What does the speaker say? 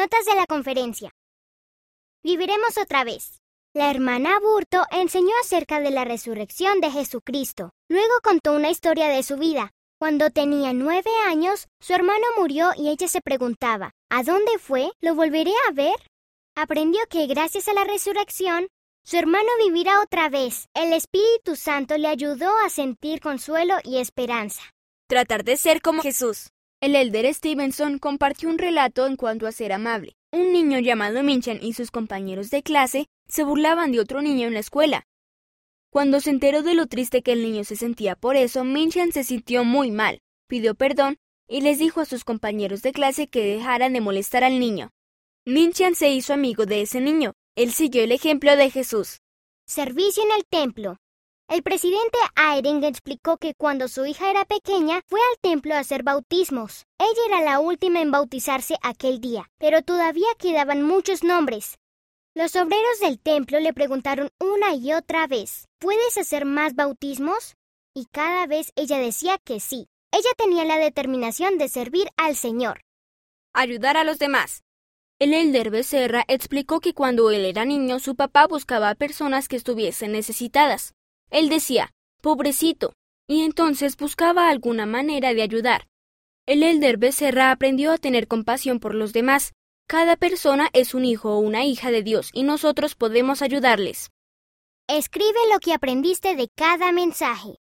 Notas de la conferencia. Viviremos otra vez. La hermana Burto enseñó acerca de la resurrección de Jesucristo. Luego contó una historia de su vida. Cuando tenía nueve años, su hermano murió y ella se preguntaba, ¿a dónde fue? ¿Lo volveré a ver? Aprendió que gracias a la resurrección, su hermano vivirá otra vez. El Espíritu Santo le ayudó a sentir consuelo y esperanza. Tratar de ser como Jesús. El elder Stevenson compartió un relato en cuanto a ser amable. Un niño llamado Minchan y sus compañeros de clase se burlaban de otro niño en la escuela. Cuando se enteró de lo triste que el niño se sentía por eso, Minchan se sintió muy mal, pidió perdón y les dijo a sus compañeros de clase que dejaran de molestar al niño. Minchan se hizo amigo de ese niño. Él siguió el ejemplo de Jesús. Servicio en el templo. El presidente Eyring explicó que cuando su hija era pequeña fue al templo a hacer bautismos. Ella era la última en bautizarse aquel día, pero todavía quedaban muchos nombres. Los obreros del templo le preguntaron una y otra vez, ¿puedes hacer más bautismos? Y cada vez ella decía que sí. Ella tenía la determinación de servir al Señor. Ayudar a los demás. El elder Becerra explicó que cuando él era niño su papá buscaba a personas que estuviesen necesitadas. Él decía, pobrecito, y entonces buscaba alguna manera de ayudar. El elder Becerra aprendió a tener compasión por los demás. Cada persona es un hijo o una hija de Dios y nosotros podemos ayudarles. Escribe lo que aprendiste de cada mensaje.